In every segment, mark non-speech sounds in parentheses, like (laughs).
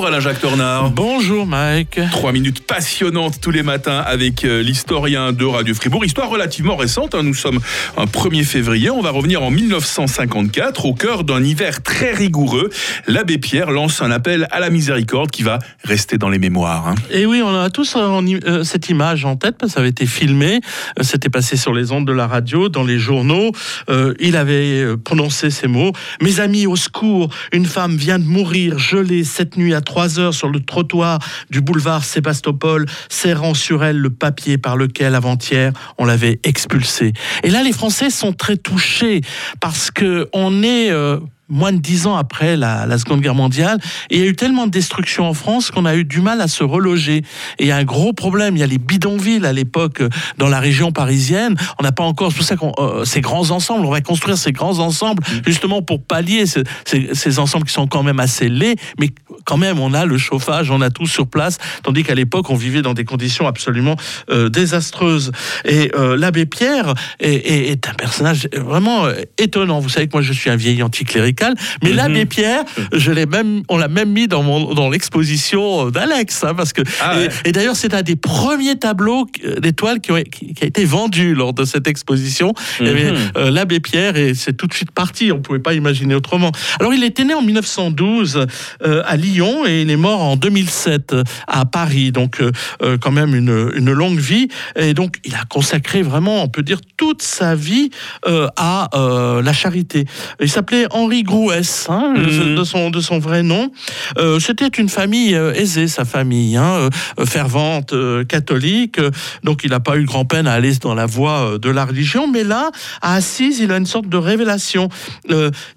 Bonjour Alain-Jacques Tornard. Bonjour Mike. Trois minutes passionnantes tous les matins avec euh, l'historien de Radio Fribourg. Histoire relativement récente, hein. nous sommes un 1er février. On va revenir en 1954, au cœur d'un hiver très rigoureux. L'abbé Pierre lance un appel à la miséricorde qui va rester dans les mémoires. hein. Et oui, on a tous euh, euh, cette image en tête parce que ça avait été filmé. C'était passé sur les ondes de la radio, dans les journaux. Il avait prononcé ces mots. Mes amis, au secours, une femme vient de mourir gelée cette nuit à 3 heures sur le trottoir du boulevard Sébastopol, serrant sur elle le papier par lequel avant-hier on l'avait expulsée. Et là, les Français sont très touchés parce que on est euh, moins de dix ans après la, la Seconde Guerre mondiale, et il y a eu tellement de destruction en France qu'on a eu du mal à se reloger. Et il y a un gros problème, il y a les bidonvilles à l'époque euh, dans la région parisienne. On n'a pas encore, pour ça qu'on euh, ces grands ensembles, on va construire ces grands ensembles justement pour pallier ce- ces, ces ensembles qui sont quand même assez laids, mais quand même on a le chauffage, on a tout sur place, tandis qu'à l'époque on vivait dans des conditions absolument euh, désastreuses. Et euh, l'abbé Pierre est, est- est un personnage vraiment euh, étonnant. Vous savez que moi je suis un vieil anticlérical, mais l'abbé Pierre, je l'ai même, on l'a même mis dans mon dans l'exposition d'Alex, hein, parce que Ah et, ouais. et d'ailleurs c'est un des premiers tableaux d'étoiles qui, ont- qui- qui a été vendu lors de cette exposition. Mhm. euh, l'abbé Pierre et c'est tout de suite parti. On pouvait pas imaginer autrement. Alors il était né en 1912 euh, à Lyon et il est mort en 2007 euh, à Paris. Donc euh, euh, quand même une, une longue vie. Et donc il a consacré vraiment, on peut dire, toute sa vie euh, à euh, la charité. Il s'appelait Henri Grouès, hein, Mhm. de, son, de son vrai nom. C'était une famille aisée, sa famille, hein, fervente, catholique. Donc il n'a pas eu grand peine à aller dans la voie de la religion. Mais là, à Assise, il a une sorte de révélation.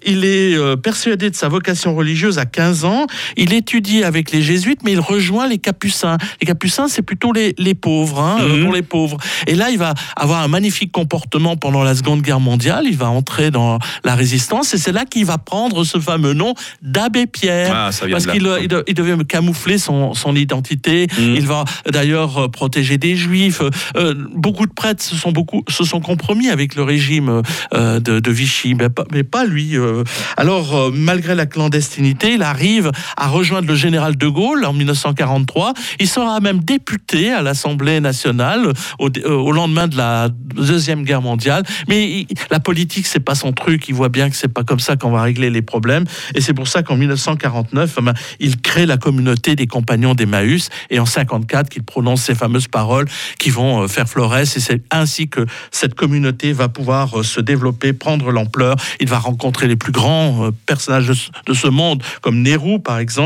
Il est persuadé de sa vocation religieuse à 15 ans. Il étudie avec les jésuites, mais il rejoint les capucins. Les capucins, c'est plutôt les, les pauvres, hein, euh, Mhm. pour les pauvres. Et là, il va avoir un magnifique comportement pendant la Seconde Guerre mondiale. Il va entrer dans la résistance et c'est là qu'il va prendre ce fameux nom d'abbé Pierre. Ah, Parce qu'il euh, il de- il devait camoufler son, son identité. Mhm. Il va d'ailleurs euh, protéger des juifs. Euh, beaucoup de prêtres se sont, beaucoup, se sont compromis avec le régime euh, de, de Vichy, mais pas, mais pas lui. euh. Alors, malgré la clandestinité, il arrive à rejoindre le général de Gaulle en 1943. Il sera même député à l'Assemblée nationale au, euh, lendemain de la Deuxième Guerre mondiale. Mais la politique, c'est pas son truc. Il voit bien que c'est pas comme ça qu'on va régler les problèmes. Et c'est pour ça qu'en 1949, eh ben, il crée la communauté des compagnons d'Emmaüs. Et en 54, qu'il prononce ces fameuses paroles qui vont euh, faire florès. Et c'est ainsi que cette communauté va pouvoir euh, se développer, prendre l'ampleur. Il va rencontrer les plus grands personnages de ce monde, comme Nehru, par exemple.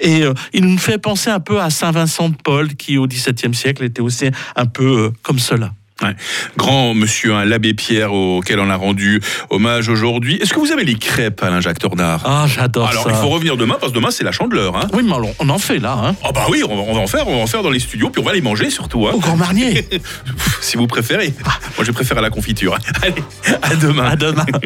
Et euh, il nous fait penser un peu à Saint Vincent de Paul, qui au XVIIe siècle était aussi un peu euh, comme cela. Ouais. Grand monsieur, hein, l'abbé Pierre, auquel on a rendu hommage aujourd'hui. Est-ce que vous avez les crêpes, Alain-Jacques Tornard? Ah, j'adore Alors, ça. il faut revenir demain, parce que demain, c'est la chandeleur. Hein. Oui, mais on- on en fait là, hein. Ah bah oui, on va, on va en faire, on va en faire dans les studios, puis on va les manger surtout. Au Grand Marnier. (laughs) si vous préférez. Moi, je préfère à la confiture. Allez, à demain. à demain. (laughs)